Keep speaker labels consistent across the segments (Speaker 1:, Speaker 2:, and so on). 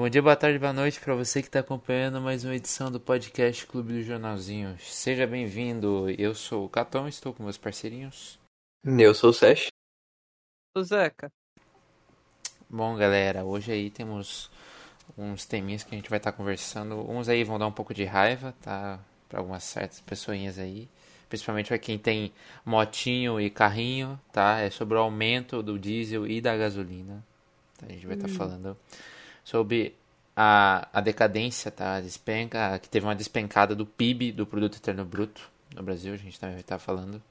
Speaker 1: Bom dia, boa tarde, boa noite para você que está acompanhando mais uma edição do podcast Clube do Jornalzinho. Seja bem-vindo. Eu sou o Catão, estou com meus parceirinhos.
Speaker 2: Eu sou o Sesh.
Speaker 3: O Zeca.
Speaker 1: Bom, galera, hoje aí temos uns teminhas que a gente vai estar tá conversando. Uns aí vão dar um pouco de raiva, tá? Para algumas certas pessoinhas aí. Principalmente para quem tem motinho e carrinho, tá? É sobre o aumento do diesel e da gasolina. Tá? A gente vai estar tá hum. Sobre a, a decadência, tá? A despenca, que teve uma despencada do PIB, do Produto Interno Bruto, no Brasil, a gente também vai estar falando.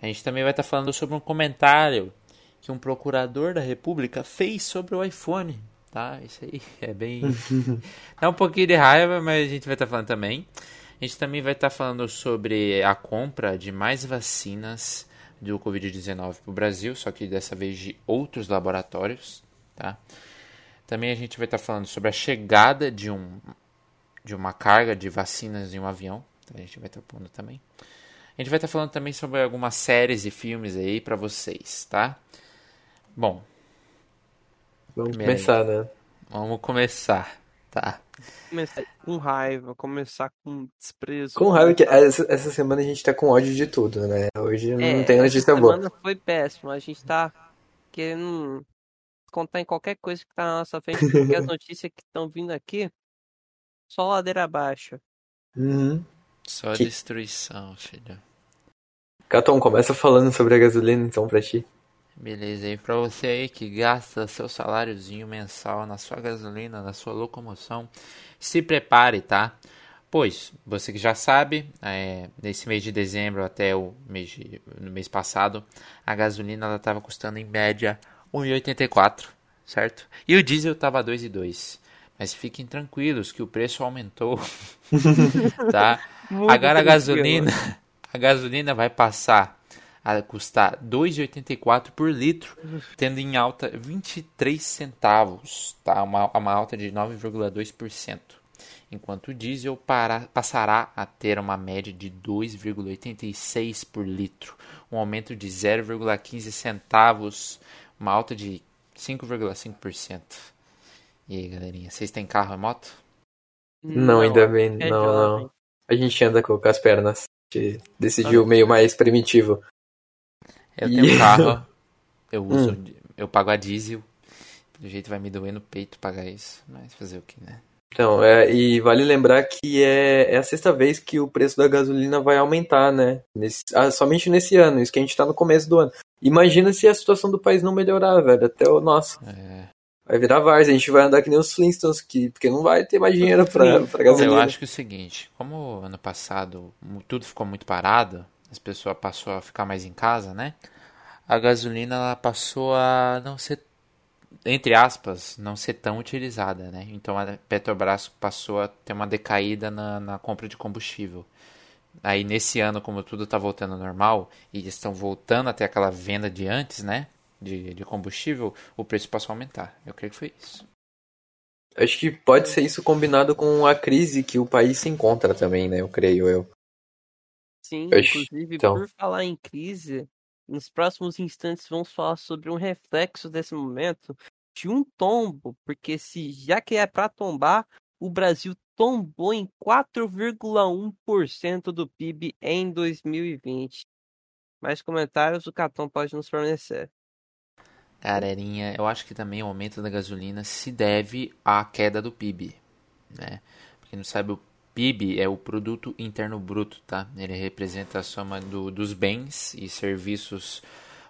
Speaker 1: A gente também vai estar falando sobre um comentário que um procurador da República fez sobre o iPhone, tá? Isso aí é bem. Dá um pouquinho de raiva, mas a gente vai estar falando também. A gente também vai estar falando sobre a compra de mais vacinas do Covid-19 para o Brasil, só que dessa vez de outros laboratórios, tá? Também a gente vai estar falando sobre a chegada de, um, de uma carga de vacinas em um avião. Então a gente vai estar pondo também. A gente vai estar falando também sobre algumas séries e filmes aí para vocês, tá? Bom.
Speaker 2: Vamos começar, né?
Speaker 1: Vamos começar, tá?
Speaker 3: Começar com raiva, começar com desprezo.
Speaker 2: Com raiva, que essa, essa semana a gente tá com ódio de tudo, né? Hoje não
Speaker 3: é,
Speaker 2: tem notícia boa.
Speaker 3: Essa semana foi péssima. A gente tá querendo contar em qualquer coisa que tá na nossa frente, porque as notícias que estão vindo aqui, só ladeira abaixo.
Speaker 2: Uhum.
Speaker 1: Só que... destruição, filho.
Speaker 2: Caton, começa falando sobre a gasolina então pra ti.
Speaker 1: Beleza, e pra você aí que gasta seu saláriozinho mensal na sua gasolina, na sua locomoção, se prepare, tá? Pois, você que já sabe, é, nesse mês de dezembro até o mês, de, no mês passado, a gasolina estava custando em média 1,84, certo? E o diesel estava 2,2. Mas fiquem tranquilos que o preço aumentou, tá? Agora a gasolina, a gasolina vai passar a custar 2,84 por litro, tendo em alta 23 centavos, tá? Uma, uma alta de 9,2%. Enquanto o diesel para, passará a ter uma média de 2,86 por litro, um aumento de 0,15 centavos uma alta de 5,5%. E aí, galerinha, vocês têm carro e moto?
Speaker 2: Não, não ainda bem, é não, não. A gente anda com, as pernas. A gente decidiu ah, meio mais primitivo.
Speaker 1: Eu e... tenho carro, eu uso, hum. eu pago a diesel. Do jeito vai me doer no peito pagar isso, mas fazer o que, né?
Speaker 2: Então, é, e vale lembrar que é, é, a sexta vez que o preço da gasolina vai aumentar, né? Nesse, ah, somente nesse ano, isso que a gente tá no começo do ano. Imagina se a situação do país não melhorar, velho. Até o nosso.
Speaker 1: É.
Speaker 2: Vai virar várzea, a gente vai andar que nem os Flintstones, que, porque não vai ter mais dinheiro pra, pra gasolina.
Speaker 1: Eu acho que é o seguinte, como ano passado tudo ficou muito parado, as pessoas passou a ficar mais em casa, né? A gasolina ela passou a não ser, entre aspas, não ser tão utilizada, né? Então a Petrobras passou a ter uma decaída na, na compra de combustível. Aí nesse ano, como tudo está voltando ao normal e estão voltando até aquela venda de antes, né? De, de combustível, o preço passou a aumentar. Eu creio que foi isso.
Speaker 2: Acho que pode ser isso combinado com a crise que o país se encontra também, né? Eu creio eu.
Speaker 3: Sim, eu inclusive então... por falar em crise, nos próximos instantes vamos falar sobre um reflexo desse momento de um tombo, porque se já que é para tombar, o Brasil tombou em 4,1% do PIB em 2020. Mais comentários o Catão pode nos fornecer.
Speaker 1: Galerinha, eu acho que também o aumento da gasolina se deve à queda do PIB, né? Quem não sabe, o PIB é o Produto Interno Bruto, tá? Ele representa a soma do, dos bens e serviços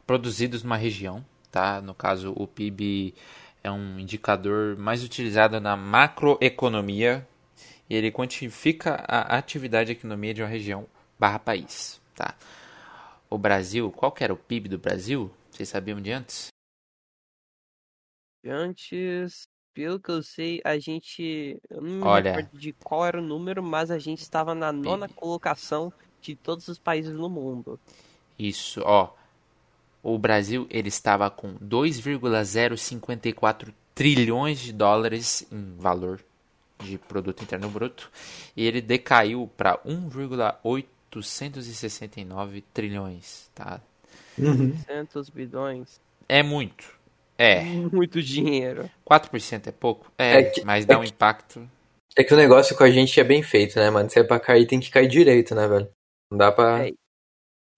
Speaker 1: produzidos numa região, tá? No caso, o PIB é um indicador mais utilizado na macroeconomia, e ele quantifica a atividade e economia de uma região barra país, tá? O Brasil, qual que era o PIB do Brasil? Vocês sabiam de antes?
Speaker 3: Antes, pelo que eu sei, a gente. Eu não me
Speaker 1: Olha,
Speaker 3: lembro de qual era o número, mas a gente estava na nona colocação de todos os países no mundo.
Speaker 1: Isso, ó. O Brasil ele estava com 2,054 trilhões de dólares em valor de produto interno bruto e ele decaiu para 1,869 trilhões, tá?
Speaker 2: Uhum.
Speaker 3: 200 bilhões.
Speaker 1: É muito. É.
Speaker 3: Muito dinheiro.
Speaker 1: 4% é pouco? É, é que, mas dá é um impacto.
Speaker 2: É que o negócio com a gente é bem feito, né, mano? Se é pra cair, tem que cair direito, né, velho? Não dá pra. É.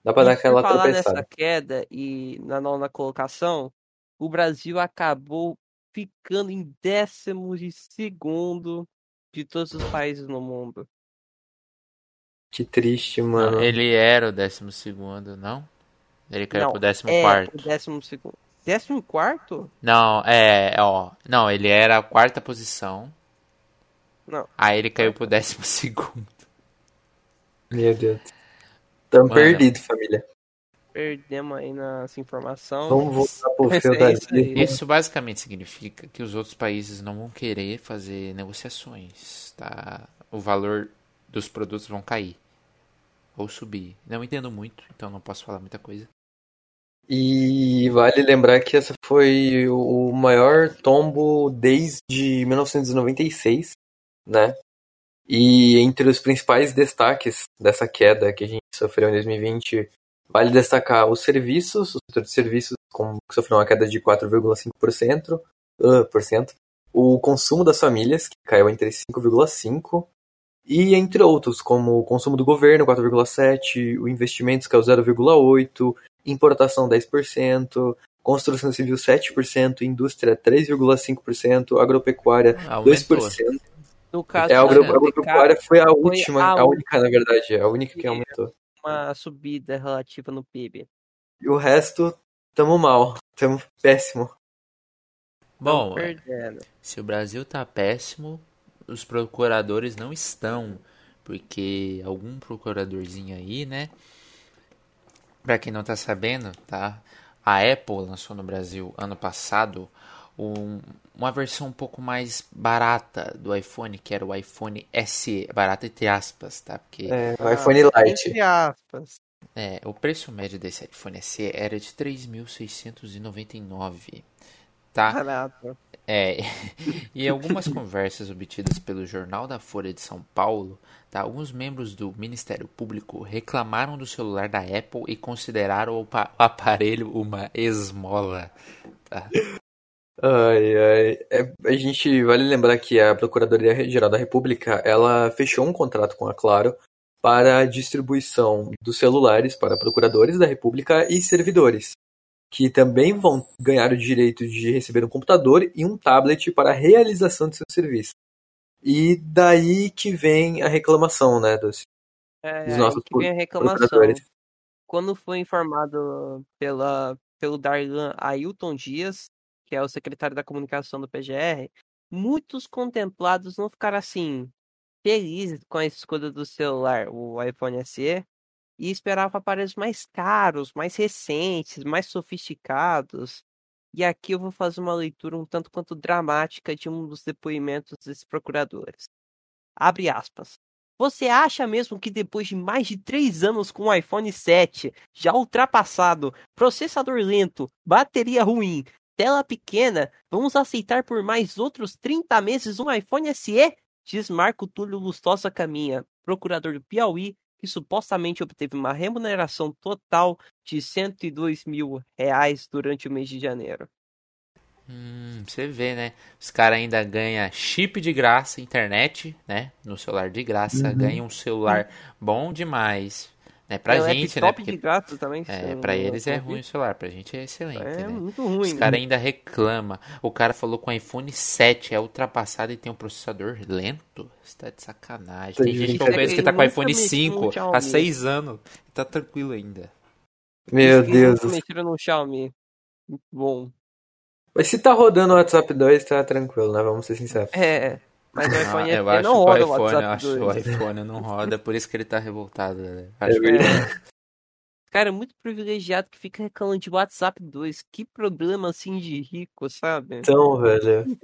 Speaker 2: Dá pra e dar aquela falar tropeçada.
Speaker 3: nessa queda e na nona colocação, o Brasil acabou ficando em décimo de segundo de todos os países no mundo.
Speaker 2: Que triste, mano.
Speaker 1: Não, ele era o décimo segundo, não? Ele caiu não, pro décimo é quarto.
Speaker 3: O décimo segundo. Décimo quarto?
Speaker 1: Não, é, ó. Não, ele era a quarta posição.
Speaker 3: Não.
Speaker 1: Aí ele caiu pro décimo segundo.
Speaker 2: Meu Deus. Tamo Mano. perdido, família.
Speaker 3: Perdemos aí nessa informação.
Speaker 2: Vamos voltar pro feudalismo.
Speaker 1: É isso basicamente significa que os outros países não vão querer fazer negociações, tá? O valor dos produtos vão cair ou subir. Não entendo muito, então não posso falar muita coisa.
Speaker 2: E vale lembrar que essa foi o maior tombo desde 1996, né? E entre os principais destaques dessa queda que a gente sofreu em 2020, vale destacar os serviços, o setor de serviços com, que sofreu uma queda de 4,5%, uh, por cento, o consumo das famílias, que caiu entre 5,5%, e entre outros, como o consumo do governo, 4,7%, o investimentos, que é o 0,8%, importação 10%, construção civil 7%, indústria 3,5%, agropecuária Aumentou. 2%. No caso, é, a agropecuária foi a última, foi a, a, única, na verdade, a única que aumentou.
Speaker 3: Uma subida relativa no PIB.
Speaker 2: E o resto, tamo mal, tamo péssimo.
Speaker 1: Bom, se o Brasil tá péssimo, os procuradores não estão, porque algum procuradorzinho aí, né, para quem não está sabendo, tá? A Apple lançou no Brasil ano passado um, uma versão um pouco mais barata do iPhone, que era o iPhone SE, barata entre aspas, tá? Porque
Speaker 2: é, o iPhone ah, Lite.
Speaker 3: Entre aspas.
Speaker 1: É, o preço médio desse iPhone SE era de 3.699, tá?
Speaker 3: Barato.
Speaker 1: É, e algumas conversas obtidas pelo Jornal da Folha de São Paulo, tá, alguns membros do Ministério Público reclamaram do celular da Apple e consideraram o, aparelho uma esmola. Tá?
Speaker 2: Ai, ai. É, a gente vale lembrar que a Procuradoria-Geral da República ela fechou um contrato com a Claro para a distribuição dos celulares para procuradores da República e servidores que também vão ganhar o direito de receber um computador e um tablet para a realização de seu serviço. E daí que vem a reclamação, né, dos,
Speaker 3: é, dos nossos que vem a reclamação. Quando foi informado pela, pelo Darlan Ailton Dias, que é o secretário da comunicação do PGR, muitos contemplados não ficaram assim felizes com a escolha do celular, o iPhone SE, e esperava aparelhos mais caros, mais recentes, mais sofisticados. E aqui eu vou fazer uma leitura um tanto quanto dramática de um dos depoimentos desses procuradores. Abre aspas. Você acha mesmo que depois de mais de três anos com o iPhone 7, já ultrapassado, processador lento, bateria ruim, tela pequena, vamos aceitar por mais outros 30 meses um iPhone SE? Diz Marco Túlio Lustosa Caminha, procurador do Piauí, que supostamente obteve uma remuneração total de 102 mil reais durante o mês de janeiro.
Speaker 1: Hum, você vê, né? Os caras ainda ganham chip de graça, internet, né? No celular de graça, uhum. ganham um celular bom demais. Né? Pra é, gente, né?
Speaker 3: Porque, de gato também.
Speaker 1: É, pra eles é ruim o celular, pra gente é excelente. É
Speaker 3: né? muito ruim.
Speaker 1: Os caras ainda reclamam. O cara falou que o iPhone 7 é ultrapassado e tem um processador lento. Você tá de sacanagem. Tem, gente que pensa que tá com o iPhone 5 há 6 anos e tá tranquilo ainda.
Speaker 2: Meu Deus.
Speaker 3: Mexeram no Xiaomi. Muito bom.
Speaker 2: Mas se tá rodando o WhatsApp 2, tá tranquilo, né? Vamos ser sinceros.
Speaker 3: É. Mas o iPhone
Speaker 1: ah, eu acho não roda o iPhone, eu acho que o iPhone não roda, por isso que ele tá revoltado. Né? Acho é que...
Speaker 3: Cara, é muito privilegiado que fica reclamando de WhatsApp 2. Que problema assim de rico, sabe?
Speaker 2: Então, velho.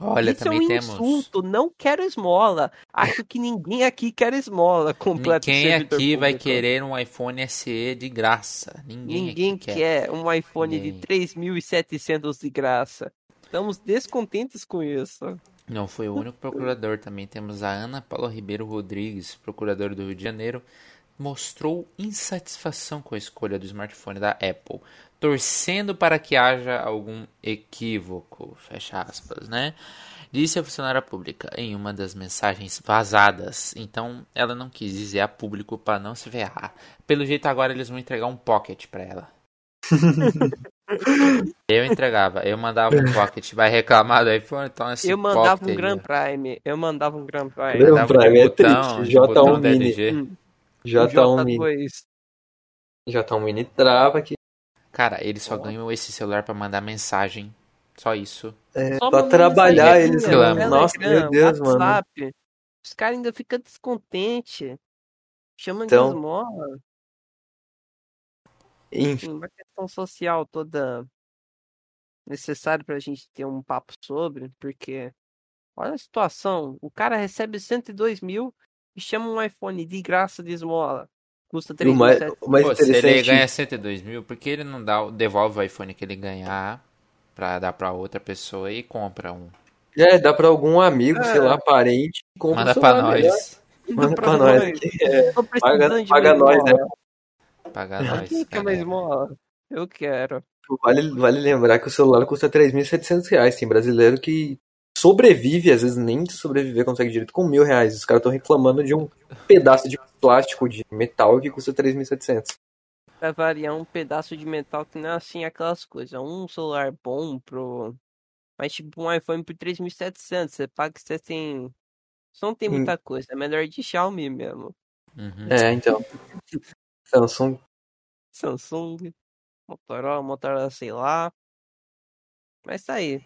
Speaker 1: Olha, Isso também
Speaker 3: é um insulto, não quero esmola. Acho que ninguém aqui quer esmola completa.
Speaker 1: Ninguém aqui público. vai querer um iPhone SE de graça. Ninguém,
Speaker 3: ninguém quer. quer. um iPhone ninguém. de 3.700 de graça. Estamos descontentes com isso.
Speaker 1: Não foi o único procurador, também temos a Ana Paula Ribeiro Rodrigues, procuradora do Rio de Janeiro, mostrou insatisfação com a escolha do smartphone da Apple, torcendo para que haja algum equívoco, fecha aspas, né? Disse a funcionária pública em uma das mensagens vazadas. Então, ela não quis dizer a público para não se ferrar. Pelo jeito, agora eles vão entregar um pocket para ela. eu entregava, eu mandava um pocket. Vai reclamar do iPhone? Então esse
Speaker 3: Eu mandava um Grand Prime. Eu mandava um Grand Prime.
Speaker 2: Grand Prime é triste. J1 Mini. J1 Mini. J1 Mini trava aqui.
Speaker 1: Cara, eles só ganham esse celular para mandar mensagem. Só isso.
Speaker 2: É, Só pra trabalhar eles reclamam. Nossa, meu Deus, WhatsApp. mano.
Speaker 3: Os caras ainda ficam descontentes. Chamam então, de esmola. Enfim, uma questão social toda necessária pra gente ter um papo sobre, porque olha a situação. O cara recebe 102 mil e chama um iPhone de graça de esmola. Custa 3 mil.
Speaker 1: Se ele ganha 102 mil, por que ele não dá, devolve o iPhone que ele ganhar pra dar pra outra pessoa e compra um.
Speaker 2: É, dá pra algum amigo, é. sei lá, parente.
Speaker 1: Compra Manda pra nós.
Speaker 2: Manda pra, pra nós. É, paga paga nós, né?
Speaker 1: Paga nós.
Speaker 3: Quer mais mola? Eu quero.
Speaker 2: Vale, vale lembrar que o celular custa 3.700 reais. Tem brasileiro que sobrevive, às vezes nem sobreviver consegue direito com mil reais. Os caras estão reclamando de um pedaço de plástico, de metal que custa 3.700
Speaker 3: pra variar um pedaço de metal que não é assim aquelas coisas. Um celular bom pro. Mas tipo um iPhone por 3.700, você paga que você tem. Você não tem muita hum. coisa, é melhor de Xiaomi mesmo.
Speaker 2: Uhum. É, então. Samsung.
Speaker 3: Samsung. Motorola, Motorola, sei lá. Mas tá aí.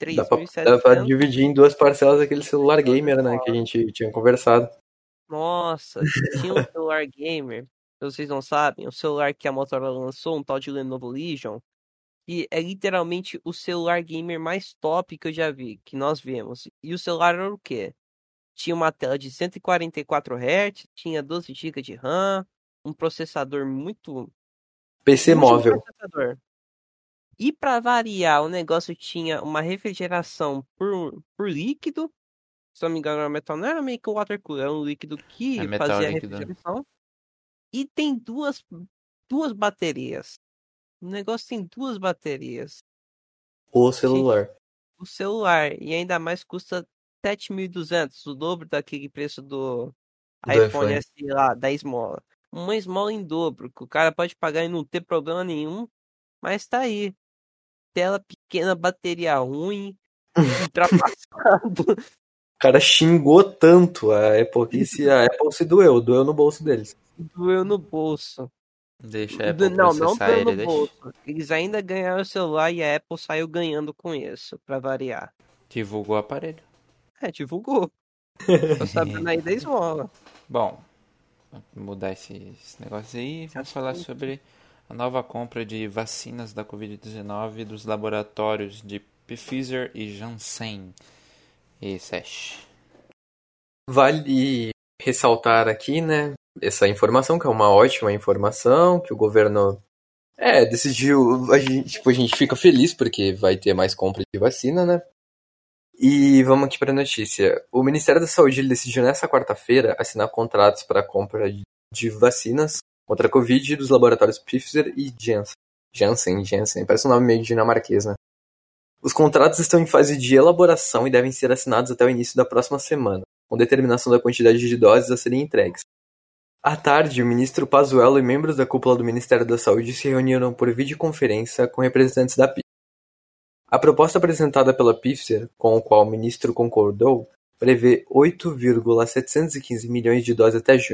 Speaker 2: 3.700. Dá, dá pra dividir em duas parcelas aquele celular gamer, né? Que a gente tinha conversado.
Speaker 3: Nossa, tinha um celular gamer vocês não sabem, o celular que a Motorola lançou, um tal de Lenovo Legion, que é literalmente o celular gamer mais top que eu já vi, que nós vemos. E o celular era o quê? Tinha uma tela de 144 Hz, tinha 12 GB de RAM, um processador muito
Speaker 2: PC móvel.
Speaker 3: E para variar, o negócio tinha uma refrigeração por, por líquido. Se não me engano, era metal, não era meio que water cooler, era um líquido que é fazia líquido. a refrigeração. E tem duas, duas baterias. O negócio tem duas baterias.
Speaker 2: O celular.
Speaker 3: O celular. E ainda mais custa 7.200, o dobro daquele preço do, do iPhone, S lá, da esmola. Uma esmola em dobro, que o cara pode pagar e não ter problema nenhum. Mas tá aí. Tela pequena, bateria ruim, ultrapassado.
Speaker 2: O cara xingou tanto a Apple que se a Apple se doeu, doeu no bolso deles
Speaker 3: doeu no bolso.
Speaker 1: Deixa a Apple Não, não doeu no bolso.
Speaker 3: Eles ainda ganharam o celular e a Apple saiu ganhando com isso, pra variar.
Speaker 1: Divulgou o aparelho.
Speaker 3: É, divulgou. Tô sabendo aí da esmola.
Speaker 1: Bom, mudar esse, esse negócio aí. Vamos falar sobre a nova compra de vacinas da Covid-19 dos laboratórios de Pfizer e Janssen. E Sesh.
Speaker 2: Vale ressaltar aqui, né, essa informação, que é uma ótima informação, que o governo é, decidiu. A gente, tipo, a gente fica feliz porque vai ter mais compra de vacina, né? E vamos aqui para a notícia. O Ministério da Saúde decidiu nessa quarta-feira assinar contratos para a compra de vacinas contra a Covid dos laboratórios Pfizer e Janssen. Janssen, Janssen, parece um nome meio dinamarquês, né? Os contratos estão em fase de elaboração e devem ser assinados até o início da próxima semana, com determinação da quantidade de doses a serem entregues. À tarde, o ministro Pazuello e membros da cúpula do Ministério da Saúde se reuniram por videoconferência com representantes da Pfizer. A proposta apresentada pela Pfizer, com a qual o ministro concordou, prevê 8,715 milhões de doses até junho,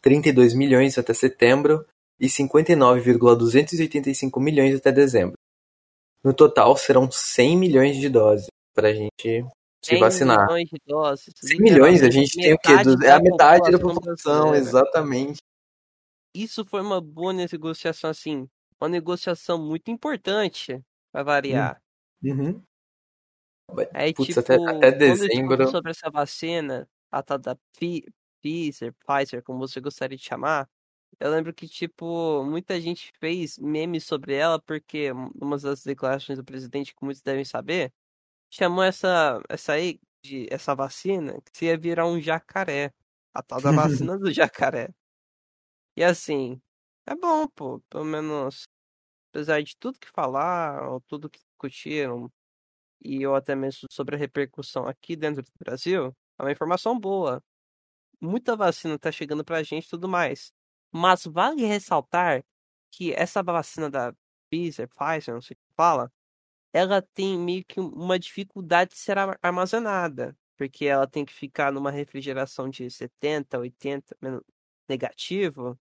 Speaker 2: 32 milhões até setembro e 59,285 milhões até dezembro. No total, serão 100 milhões de doses para a gente se vacinar. milhões de doses. 100 milhões, a gente tem o quê? É a metade da população, exatamente.
Speaker 3: Isso foi uma boa negociação, assim, uma negociação muito importante, para variar.
Speaker 2: Uhum.
Speaker 3: Aí, Putz, tipo, até, até dezembro. sobre essa vacina, a tal da Pfizer, Pfizer, como você gostaria de chamar, eu lembro que, tipo, muita gente fez memes sobre ela, porque uma das declarações do presidente, como muitos devem saber, chamou essa, essa aí, de, essa vacina, que ia virar um jacaré. A tal da vacina do jacaré. E assim, é bom, pô, pelo menos, apesar de tudo que falaram, tudo que discutiram, e eu até mesmo sobre a repercussão aqui dentro do Brasil, é uma informação boa. Muita vacina tá chegando pra gente e tudo mais. Mas vale ressaltar que essa vacina da Pfizer, Pfizer, não sei o que fala, ela tem meio que uma dificuldade de ser armazenada, porque ela tem que ficar numa refrigeração de 70, 80 negativo.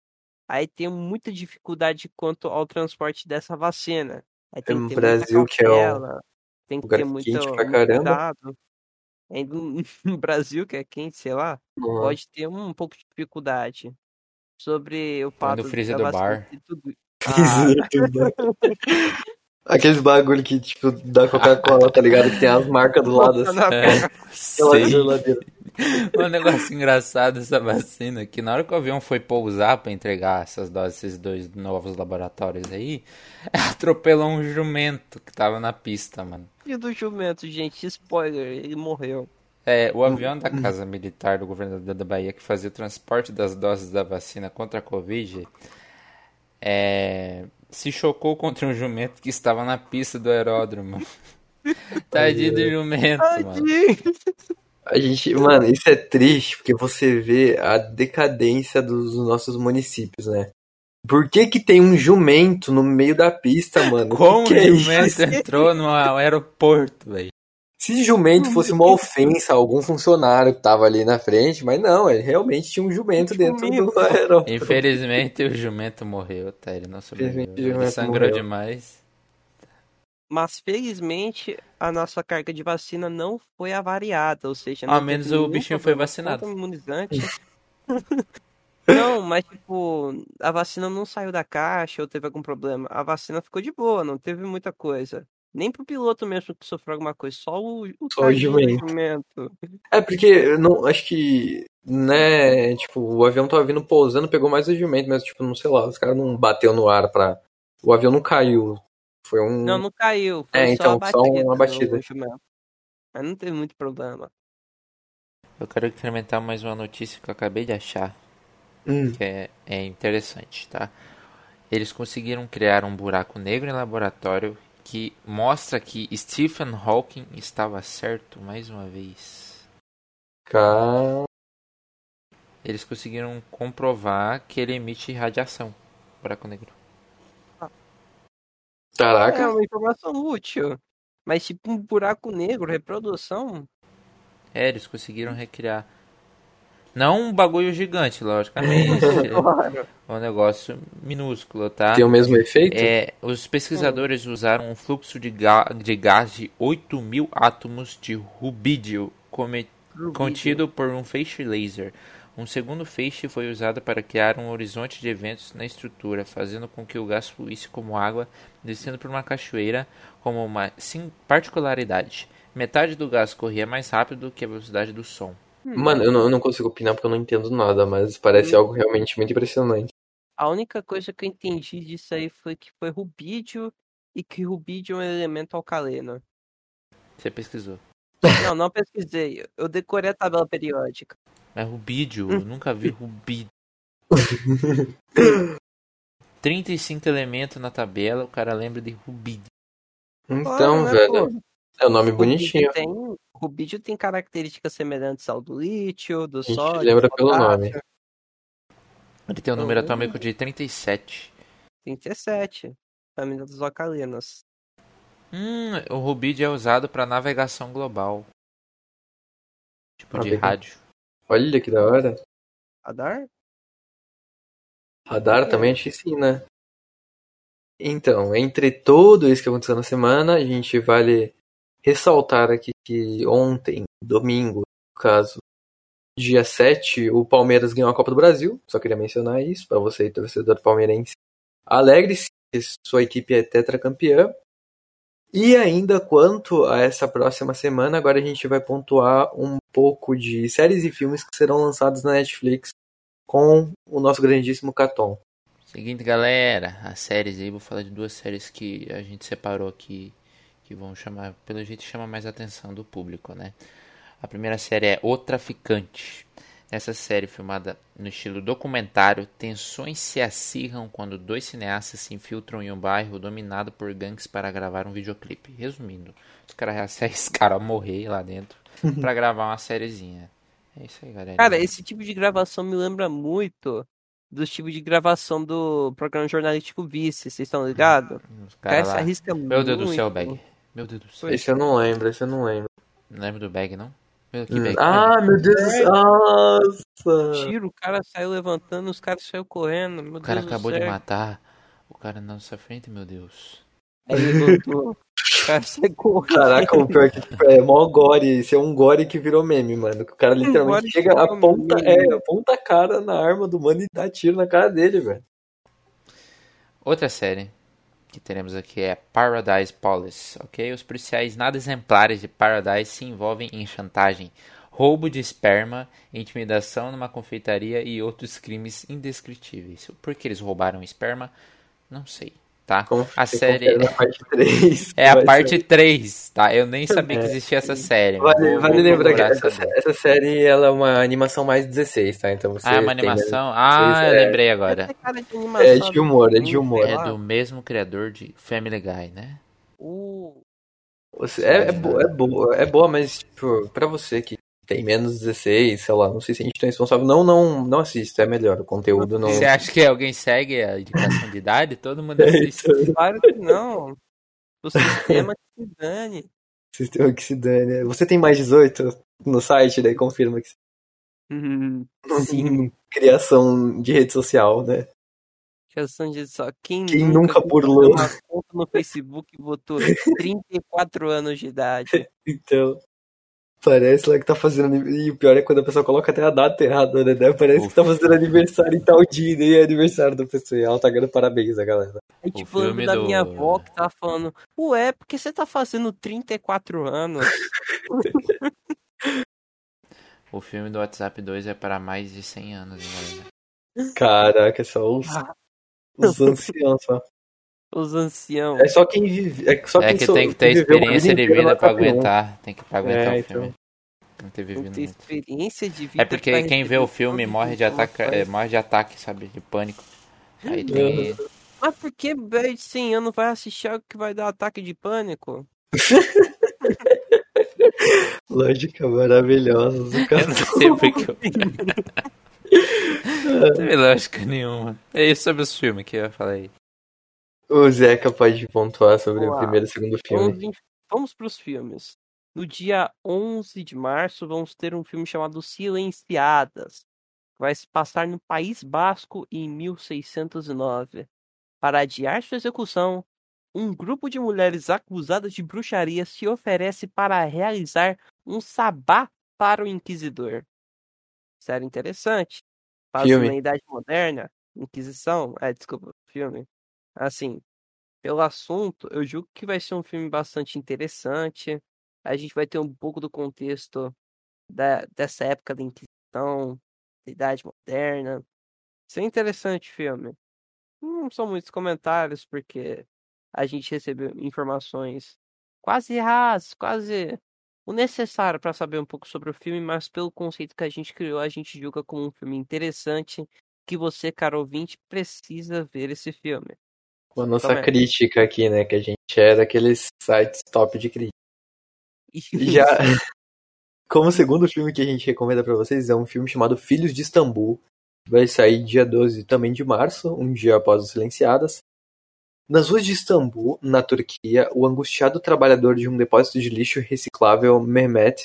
Speaker 3: Aí tem muita dificuldade quanto ao transporte dessa vacina. Aí tem
Speaker 2: no Brasil, que é o
Speaker 3: tem que ter muito, muito cuidado. Ainda no Brasil, que é quente, sei lá, uhum. pode ter um pouco de dificuldade. Sobre o fato
Speaker 1: do freezer do bar.
Speaker 3: Tudo...
Speaker 2: Ah. Aqueles bagulho que, tipo, da Coca-Cola, tá ligado? Que tem as marcas do lado assim.
Speaker 1: É, um negócio engraçado essa vacina, que na hora que o avião foi pousar para entregar essas doses, esses dois novos laboratórios aí, atropelou um jumento que tava na pista, mano.
Speaker 3: E do jumento, gente, spoiler, ele morreu.
Speaker 1: É, o avião da Casa Militar do governador da Bahia que fazia o transporte das doses da vacina contra a Covid é, se chocou contra um jumento que estava na pista do aeródromo. Tadinho do jumento, mano.
Speaker 2: A gente, mano, isso é triste porque você vê a decadência dos nossos municípios, né? Por que que tem um jumento no meio da pista, mano?
Speaker 1: Como
Speaker 2: que
Speaker 1: que o é jumento entrou no aeroporto, velho?
Speaker 2: Se jumento fosse uma ofensa a algum funcionário que tava ali na frente, mas não, ele realmente tinha um jumento dentro do aeroporto.
Speaker 1: Infelizmente o jumento morreu, tá? Ele não sobreviveu. Ele sangrou morreu. demais.
Speaker 3: Mas felizmente a nossa carga de vacina não foi avariada, ou seja,
Speaker 1: ao menos o bichinho foi vacinado.
Speaker 3: Imunizante. não, mas tipo, a vacina não saiu da caixa ou teve algum problema. A vacina ficou de boa, não teve muita coisa. Nem pro piloto mesmo que sofreu alguma coisa, só o, o,
Speaker 2: só o jumento. É, porque não, acho que, né, tipo, o avião tava vindo pousando, pegou mais o jumento, mas, tipo, não sei lá, os caras não bateu no ar pra. O avião não caiu. Foi um.
Speaker 3: Não, não caiu. Foi
Speaker 2: é, então, só, uma batida.
Speaker 3: Mas não teve muito problema.
Speaker 1: Eu quero incrementar mais uma notícia que eu acabei de achar.
Speaker 2: Hum.
Speaker 1: Que é, é interessante, tá? Eles conseguiram criar um buraco negro em laboratório que mostra que Stephen Hawking estava certo mais uma vez.
Speaker 2: Car...
Speaker 1: Eles conseguiram comprovar que ele emite radiação, buraco negro.
Speaker 2: Caraca.
Speaker 3: É uma informação útil. Mas tipo um buraco negro, reprodução.
Speaker 1: É, eles conseguiram recriar. Não um bagulho gigante, logicamente. é um negócio minúsculo, tá?
Speaker 2: Tem o mesmo efeito?
Speaker 1: É, os pesquisadores hum. usaram um fluxo de, ga de gás de 8 mil átomos de rubídio, rubídio contido por um feixe laser. Um segundo feixe foi usado para criar um horizonte de eventos na estrutura, fazendo com que o gás fluísse como água, descendo por uma cachoeira como uma sim, particularidade. Metade do gás corria mais rápido que a velocidade do som.
Speaker 2: Hum. Mano, eu não, eu não, consigo opinar porque eu não entendo nada, mas parece hum. algo realmente muito impressionante.
Speaker 3: A única coisa que eu entendi disso aí foi que foi rubídio e que rubídio é um elemento alcalino.
Speaker 1: Você pesquisou?
Speaker 3: Não, não pesquisei. Eu decorei a tabela periódica.
Speaker 1: É rubídio? Eu nunca vi rubídio. 35 elementos na tabela, o cara lembra de rubídio.
Speaker 2: Então, ah, velho. É um nome bonitinho.
Speaker 3: Tem, rubídio tem características semelhantes ao do lítio, do sódio.
Speaker 2: lembra pelo nome.
Speaker 1: Ele tem o um número atômico de 37.
Speaker 3: 37. Família dos alcalinos.
Speaker 1: Hum, o rubídio é usado para navegação global. Tipo de rádio.
Speaker 2: Olha que da hora.
Speaker 3: Radar?
Speaker 2: Radar é. também acho que sim, né? Então, entre tudo isso que aconteceu na semana, a gente vale ressaltar aqui que ontem, domingo, no caso, dia 7, o Palmeiras ganhou a Copa do Brasil. Só queria mencionar isso para você, torcedor palmeirense. Alegre-se, sua equipe é tetracampeã. E ainda quanto a essa próxima semana, agora a gente vai pontuar um pouco de séries e filmes que serão lançados na Netflix com o nosso grandíssimo Caton.
Speaker 1: Seguinte, galera, as séries aí, vou falar de duas séries que a gente separou aqui que vão chamar, pelo jeito chama mais a atenção do público, né? A primeira série é O Traficante. Nessa série filmada no estilo documentário, tensões se acirram quando dois cineastas se infiltram em um bairro dominado por gangues para gravar um videoclipe. Resumindo, os caras arriscaram a morrer lá dentro para gravar uma sériezinha. É isso aí, galera.
Speaker 3: Cara, esse tipo de gravação me lembra muito do tipo de gravação do programa jornalístico Vice, vocês estão ligados?
Speaker 1: Os cara se arrisca Meu muito. Meu Deus do céu, Bag. Meu Deus do céu.
Speaker 2: Esse eu não lembro, esse eu não lembro.
Speaker 1: Não lembro do Bag, não? Meu,
Speaker 2: que bag, ah, meu Deus do céu. Nossa.
Speaker 3: Tiro, o cara saiu levantando, os caras saíram correndo.
Speaker 1: o
Speaker 3: cara
Speaker 1: Deus acabou de matar o cara na nossa frente, meu Deus.
Speaker 3: Aí levantou. o cara saiu correndo.
Speaker 2: Caraca, o pior é que tipo, é mó gore. Esse é um gore que virou meme, mano. O cara literalmente chega, aponta, é, aponta a cara na arma do mano e dá tiro na cara dele, velho.
Speaker 1: Outra série que teremos aqui é Paradise Police, ok? Os policiais nada exemplares de Paradise se envolvem em chantagem, roubo de esperma, intimidação numa confeitaria e outros crimes indescritíveis. Por que eles roubaram esperma? Não sei tá? Como a série
Speaker 2: a parte 3,
Speaker 1: é a parte ser... 3, tá? Eu nem sabia é. que existia essa série.
Speaker 2: Vale, vale lembrar que essa, essa, série ela é uma animação mais 16, tá? Então você
Speaker 1: Ah, é uma animação? Ah, eu é... lembrei agora.
Speaker 2: É de humor, é de humor.
Speaker 1: É do mesmo criador de Family Guy, né?
Speaker 2: Uh. É, é, boa, é boa, é boa, mas tipo, pra você que tem menos 16, sei lá, não sei se a gente tem responsável. Não, não, não assista, é melhor. O conteúdo não.
Speaker 1: Você acha que alguém segue a indicação de idade? Todo mundo é assiste.
Speaker 3: claro que não. O sistema que se dane.
Speaker 2: O sistema que se dane. Você tem mais 18 no site, daí confirma que.
Speaker 3: Hum,
Speaker 2: sim. Criação de rede social, né?
Speaker 3: Criação de rede social. Quem,
Speaker 2: Quem nunca, nunca burlou?
Speaker 3: Uma conta no Facebook e botou 34 anos de idade.
Speaker 2: então. Parece lá que tá fazendo. E o pior é quando a pessoa coloca até a data errada, né? Parece que tá fazendo aniversário em tal dia, nem é aniversário da pessoa. E ela tá ganhando parabéns a galera.
Speaker 3: É tipo o da do... minha avó que tá falando: Ué, por que você tá fazendo 34 anos?
Speaker 1: o filme do WhatsApp 2 é para mais de 100 anos, galera.
Speaker 2: Caraca, é só os, os anciãos só.
Speaker 3: Os anciãos.
Speaker 2: É só quem vive. É, só
Speaker 1: é
Speaker 2: quem
Speaker 1: que tem que ter experiência de vida pra aguentar. Tem que pra aguentar é, o filme. Então. Não ter vivido
Speaker 3: tem experiência de vida.
Speaker 1: É porque quem vê o filme morre de ataque, é, morre de ataque, sabe? De pânico. Aí tem.
Speaker 3: Mas por que velho de 100 anos vai assistir algo que vai dar ataque de pânico?
Speaker 2: Lógica maravilhosa do
Speaker 1: Eu não sei porque eu... Não tem lógica nenhuma. É isso sobre os filmes que eu falei.
Speaker 2: O Zeca pode pontuar sobre Olá. o primeiro e segundo filme.
Speaker 3: Vamos, para os filmes. No dia 11 de março, vamos ter um filme chamado Silenciadas, que vai se passar no País Basco em 1609. Para adiar sua execução, um grupo de mulheres acusadas de bruxaria se oferece para realizar um sabá para o inquisidor. Sério interessante. Faz filme. na Idade Moderna, Inquisição, é, desculpa, filme. Assim, pelo assunto, eu julgo que vai ser um filme bastante interessante. A gente vai ter um pouco do contexto da, dessa época da Inquisição, da Idade Moderna. Isso é interessante filme. Não são muitos comentários, porque a gente recebeu informações quase rasas, quase o necessário para saber um pouco sobre o filme, mas pelo conceito que a gente criou, a gente julga como um filme interessante que você, caro ouvinte, precisa ver esse filme
Speaker 2: a nossa Também. crítica aqui, né? Que a gente é daqueles sites top de crítica. Já, como segundo filme que a gente recomenda para vocês, é um filme chamado Filhos de Istambul. Vai sair dia 12 também de março, um dia após os Silenciadas. Nas ruas de Istambul, na Turquia, o angustiado trabalhador de um depósito de lixo reciclável, Mehmet,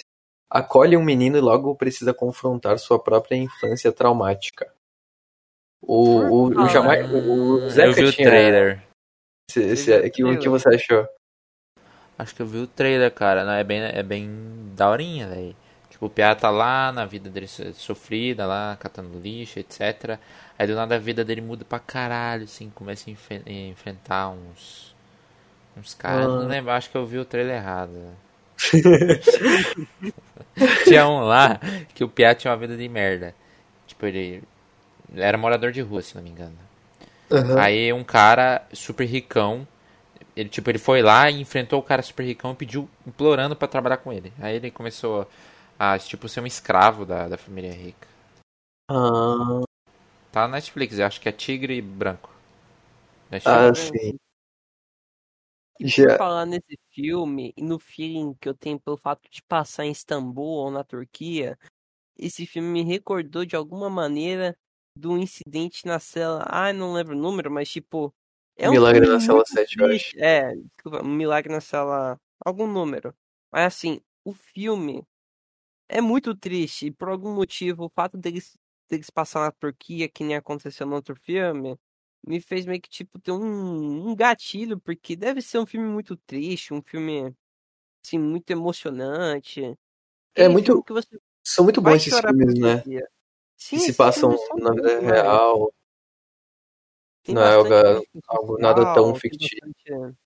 Speaker 2: acolhe um menino e logo precisa confrontar sua própria infância traumática. O, o, o, jamais, o, o Zeca
Speaker 1: Eu vi o trailer.
Speaker 2: Se, se, que, o que você achou?
Speaker 1: Acho que eu vi o trailer, cara. Não, é bem, é bem daorinha, velho. Tipo, o Pia tá lá na vida dele sofrida, lá, catando lixo, etc. Aí do nada a vida dele muda pra caralho, assim, começa a enf enfrentar uns. Uns caras. Ah. Não lembro, acho que eu vi o trailer errado. tinha um lá que o Pia tinha uma vida de merda. Tipo, ele ele era morador de rua, se não me engano. Uhum. Aí um cara super ricão, ele tipo, ele foi lá e enfrentou o cara super ricão e pediu, implorando para trabalhar com ele. Aí ele começou a, tipo, ser um escravo da, da família rica.
Speaker 2: Ah.
Speaker 1: Tá na Netflix, eu acho que é Tigre Branco.
Speaker 2: ah, sim.
Speaker 3: E Já... por falar nesse filme, e no feeling que eu tenho pelo fato de passar em Istambul ou na Turquia, esse filme me recordou de alguma maneira do incidente na cela. Ah, não lembro o número, mas tipo.
Speaker 2: É um milagre na cela 7, eu
Speaker 3: acho. É, desculpa, um milagre na cela. Algum número. Mas assim, o filme é muito triste. E por algum motivo, o fato deles, deles passar na Turquia, que nem aconteceu no outro filme, me fez meio que, tipo, ter um, um gatilho, porque deve ser um filme muito triste, um filme, assim, muito emocionante.
Speaker 2: É muito. Que você são muito bons esses filmes, né? Sim, que se passam na vida real. Tem não é algo, algo nada tão fictício. Bastante...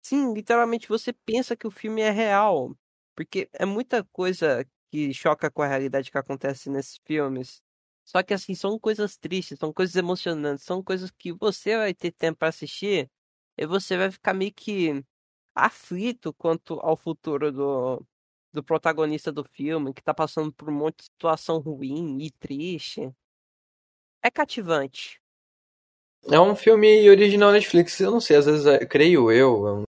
Speaker 3: Sim, literalmente você pensa que o filme é real. Porque é muita coisa que choca com a realidade que acontece nesses filmes. Só que assim, são coisas tristes, são coisas emocionantes, são coisas que você vai ter tempo para assistir e você vai ficar meio que aflito quanto ao futuro do, do protagonista do filme, que tá passando por um monte de situação ruim e triste. É cativante.
Speaker 2: É um filme original Netflix, eu não sei, às vezes, é, creio eu,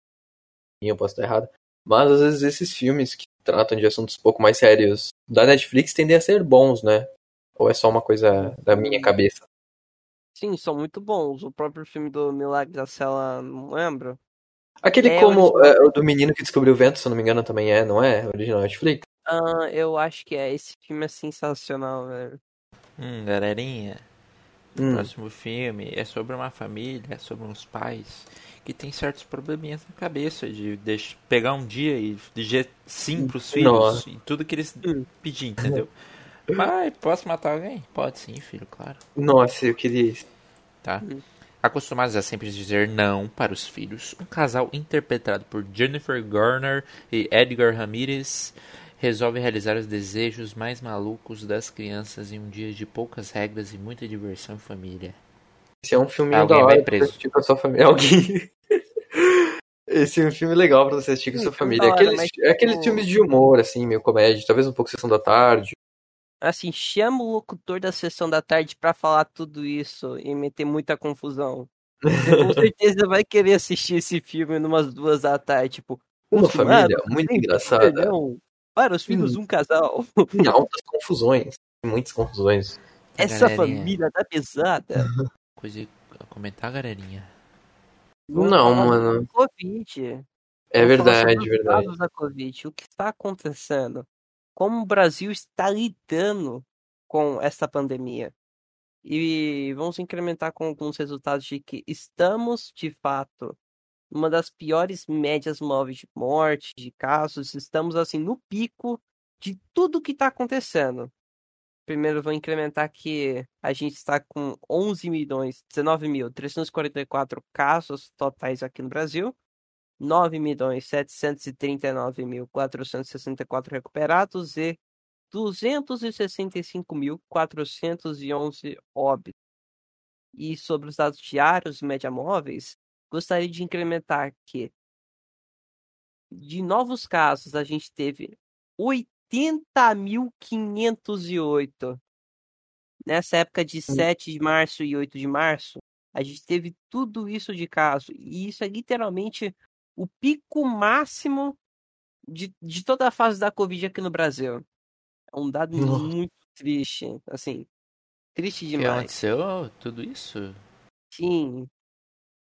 Speaker 2: eu posso estar errado, mas às vezes esses filmes que tratam de assuntos um pouco mais sérios da Netflix tendem a ser bons, né? Ou é só uma coisa da minha cabeça?
Speaker 3: Sim, são muito bons. O próprio filme do Milagre da Cela, não lembro.
Speaker 2: Aquele é, como é, o do menino que descobriu o vento, se eu não me engano, também é, não é? Original Netflix?
Speaker 3: Ah, eu acho que é. Esse filme é sensacional, velho.
Speaker 1: Hum, galerinha. Hum. O próximo filme é sobre uma família, é sobre uns pais que tem certos probleminhas na cabeça de, de pegar um dia e dizer sim pros filhos Nossa. e tudo que eles hum. pedir, entendeu? Pai, posso matar alguém? Pode sim, filho, claro.
Speaker 2: Nossa, eu queria isso.
Speaker 1: Tá. Hum. Acostumados a sempre dizer não para os filhos, um casal interpretado por Jennifer Garner e Edgar Ramirez resolve realizar os desejos mais malucos das crianças em um dia de poucas regras e muita diversão em família.
Speaker 2: Esse é um filme da hora pra assistir com a sua família. Alguém... Esse é um filme legal pra você assistir com a sua família. Hora, aqueles, aqueles filmes de humor, assim, meio comédia, talvez um pouco Sessão da Tarde
Speaker 3: assim, chama o locutor da sessão da tarde para falar tudo isso e meter muita confusão. Você com certeza vai querer assistir esse filme numas duas da tarde, tipo.
Speaker 2: Uma família muito engraçada.
Speaker 3: para os filhos, hum. um casal.
Speaker 2: Em altas confusões. Muitas confusões.
Speaker 3: Essa família tá pesada.
Speaker 1: Coisa a comentar, galerinha.
Speaker 2: Não, mano.
Speaker 3: Covid.
Speaker 2: É verdade, verdade.
Speaker 3: Da COVID. O que está acontecendo? Como o Brasil está lidando com essa pandemia. E vamos incrementar com alguns resultados de que estamos, de fato, uma das piores médias móveis de morte, de casos. Estamos, assim, no pico de tudo que está acontecendo. Primeiro, vou incrementar que a gente está com 11 milhões, 19 mil, 344 casos totais aqui no Brasil. 9.739.464 recuperados e 265.411 óbitos. E sobre os dados diários média móveis, gostaria de incrementar que de novos casos a gente teve 80.508. Nessa época de 7 hum. de março e 8 de março, a gente teve tudo isso de caso. E isso é literalmente o pico máximo de, de toda a fase da Covid aqui no Brasil. É um dado muito triste, assim. Triste demais.
Speaker 1: Que aconteceu tudo isso?
Speaker 3: Sim.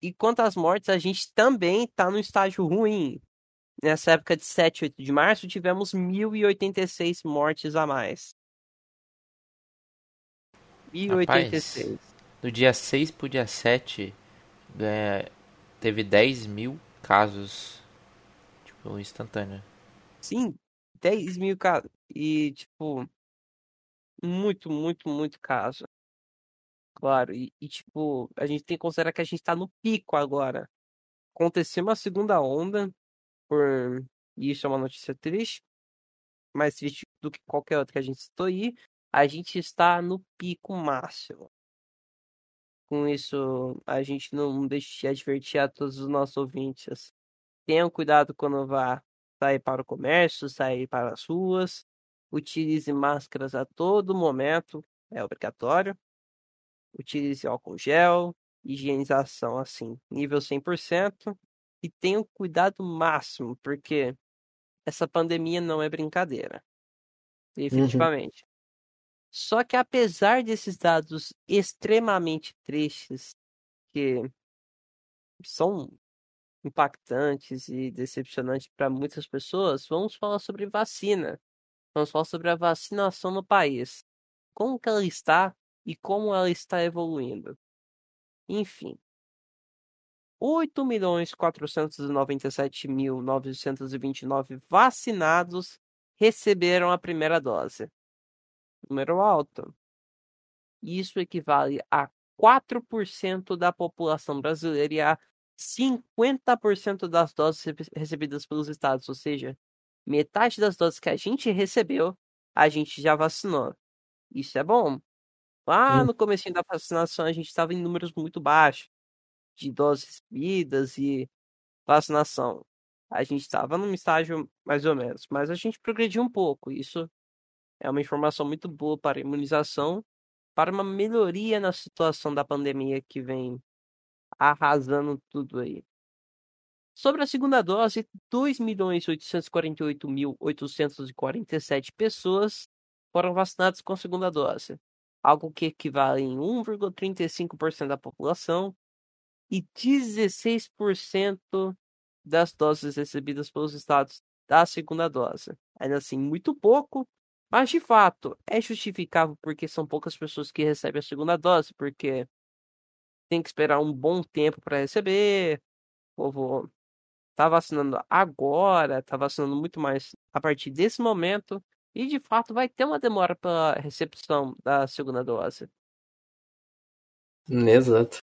Speaker 3: E quanto às mortes, a gente também tá no estágio ruim. Nessa época de 7 e 8 de março, tivemos 1.086 mortes a mais.
Speaker 1: 1086. Rapaz, do dia 6 pro dia 7, é, teve 10 mil casos, tipo, instantâneo.
Speaker 3: Sim, 10 mil casos. E, tipo, muito, muito, muito caso. Claro, e, e, tipo, a gente tem que considerar que a gente tá no pico agora. Aconteceu uma segunda onda, por isso é uma notícia triste, mais triste do que qualquer outra que a gente citou aí. A gente está no pico máximo. Com isso, a gente não deixa de advertir a todos os nossos ouvintes. Tenham cuidado quando vá sair para o comércio, sair para as ruas. Utilize máscaras a todo momento. é obrigatório. Utilize álcool gel, higienização assim, nível 100%. E tenha um cuidado máximo, porque essa pandemia não é brincadeira. Uhum. Definitivamente. Só que apesar desses dados extremamente tristes, que são impactantes e decepcionantes para muitas pessoas, vamos falar sobre vacina. Vamos falar sobre a vacinação no país. Como que ela está e como ela está evoluindo. Enfim. 8.497.929 vacinados receberam a primeira dose. Número alto. Isso equivale a 4% da população brasileira e a 50% das doses recebidas pelos estados, ou seja, metade das doses que a gente recebeu, a gente já vacinou. Isso é bom. Lá no começo da vacinação, a gente estava em números muito baixos de doses recebidas e vacinação. A gente estava num estágio mais ou menos, mas a gente progrediu um pouco. Isso é uma informação muito boa para a imunização, para uma melhoria na situação da pandemia que vem arrasando tudo aí. Sobre a segunda dose, 2.848.847 pessoas foram vacinadas com a segunda dose, algo que equivale em 1,35% da população e 16% das doses recebidas pelos estados da segunda dose. Ainda assim, muito pouco, mas de fato é justificável porque são poucas pessoas que recebem a segunda dose, porque tem que esperar um bom tempo para receber. O povo tá vacinando agora, tá vacinando muito mais a partir desse momento. E de fato vai ter uma demora para recepção da segunda dose.
Speaker 2: Exato.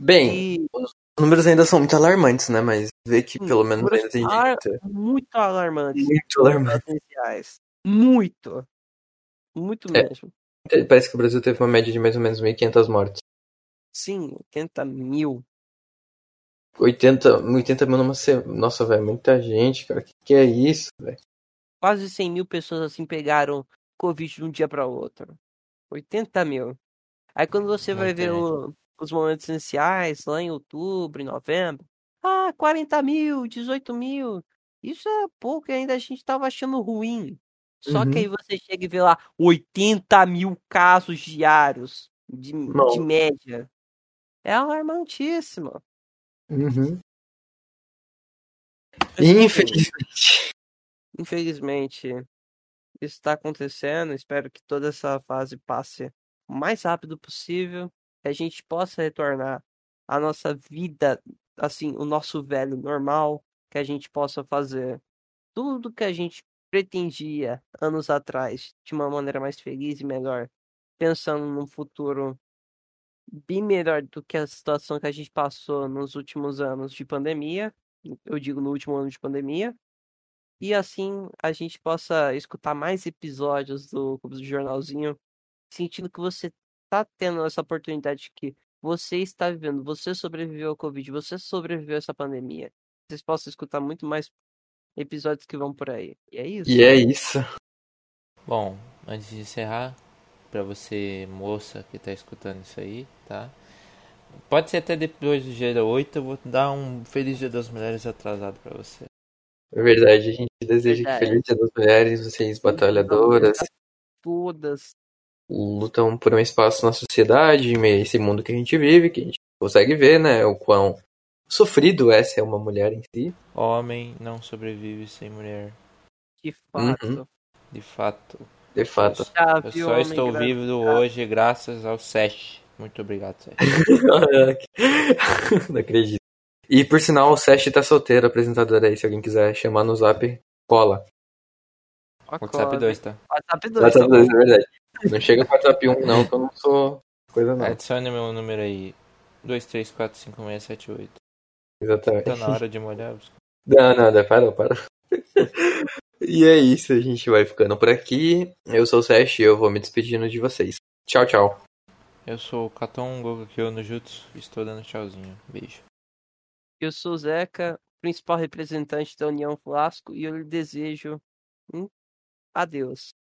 Speaker 2: Bem, e... os números ainda são muito alarmantes, né? Mas vê que pelo menos ainda tem gente.
Speaker 3: Muito alarmantes.
Speaker 2: Muito alarmantes.
Speaker 3: Muito. Muito é. mesmo.
Speaker 2: Parece que o Brasil teve uma média de mais ou menos 1.500 mortes.
Speaker 3: Sim, 80 mil.
Speaker 2: 80, 80 mil numa semana. Nossa, velho, muita gente, cara. Que que é isso, velho?
Speaker 3: Quase 100 mil pessoas assim pegaram Covid de um dia para outro. 80 mil. Aí quando você vai ver o, os momentos iniciais, lá em outubro, em novembro, ah, 40 mil, 18 mil. Isso é pouco e ainda a gente tava achando ruim. Só uhum. que aí você chega e vê lá 80 mil casos diários de, de média. É alarmantíssimo.
Speaker 2: Uhum. Infelizmente.
Speaker 3: Infelizmente, isso está acontecendo. Espero que toda essa fase passe o mais rápido possível. Que a gente possa retornar à nossa vida, assim, o nosso velho normal. Que a gente possa fazer tudo que a gente pretendia anos atrás de uma maneira mais feliz e melhor. Pensando num futuro bem melhor do que a situação que a gente passou nos últimos anos de pandemia. Eu digo no último ano de pandemia. E assim a gente possa escutar mais episódios do Clube do Jornalzinho, sentindo que você está tendo essa oportunidade que você está vivendo, você sobreviveu ao Covid, você sobreviveu a essa pandemia. Vocês possam escutar muito mais episódios que vão por aí. E é isso.
Speaker 2: E é isso.
Speaker 1: Bom, antes de encerrar, para você, moça, que tá escutando isso aí, tá? Pode ser até depois do dia 8, eu vou dar um Feliz Dia das Mulheres atrasado para você.
Speaker 2: É verdade, a gente deseja verdade. que Feliz Dia das Mulheres, vocês batalhadoras.
Speaker 3: Todas.
Speaker 2: Lutam por um espaço na sociedade, esse mundo que a gente vive, que a gente consegue ver, né? O quão sofrido é ser uma mulher em si.
Speaker 1: Homem não sobrevive sem mulher.
Speaker 3: De fato. Uhum.
Speaker 1: De fato.
Speaker 2: De fato.
Speaker 1: Eu só estou vivo hoje graças ao Sesh. Muito obrigado, Sesh.
Speaker 2: Não acredito. E por sinal, o Sesh tá solteiro, apresentador aí. Se alguém quiser chamar no zap, cola.
Speaker 1: WhatsApp 2, tá?
Speaker 3: WhatsApp 2.
Speaker 2: WhatsApp 2, é verdade. Não chega com WhatsApp 1, não, que eu não sou coisa não.
Speaker 1: Adicione meu número aí. 2345678.
Speaker 2: Exatamente.
Speaker 1: Tá na hora de molhar.
Speaker 2: Não, não, parou, parou. E é isso, a gente vai ficando por aqui. Eu sou o Sesh e eu vou me despedindo de vocês. Tchau, tchau.
Speaker 1: Eu sou o Katon Gogokyo no Jutsu, estou dando tchauzinho. Beijo.
Speaker 3: Eu sou o Zeca, principal representante da União Flasco, e eu lhe desejo um adeus.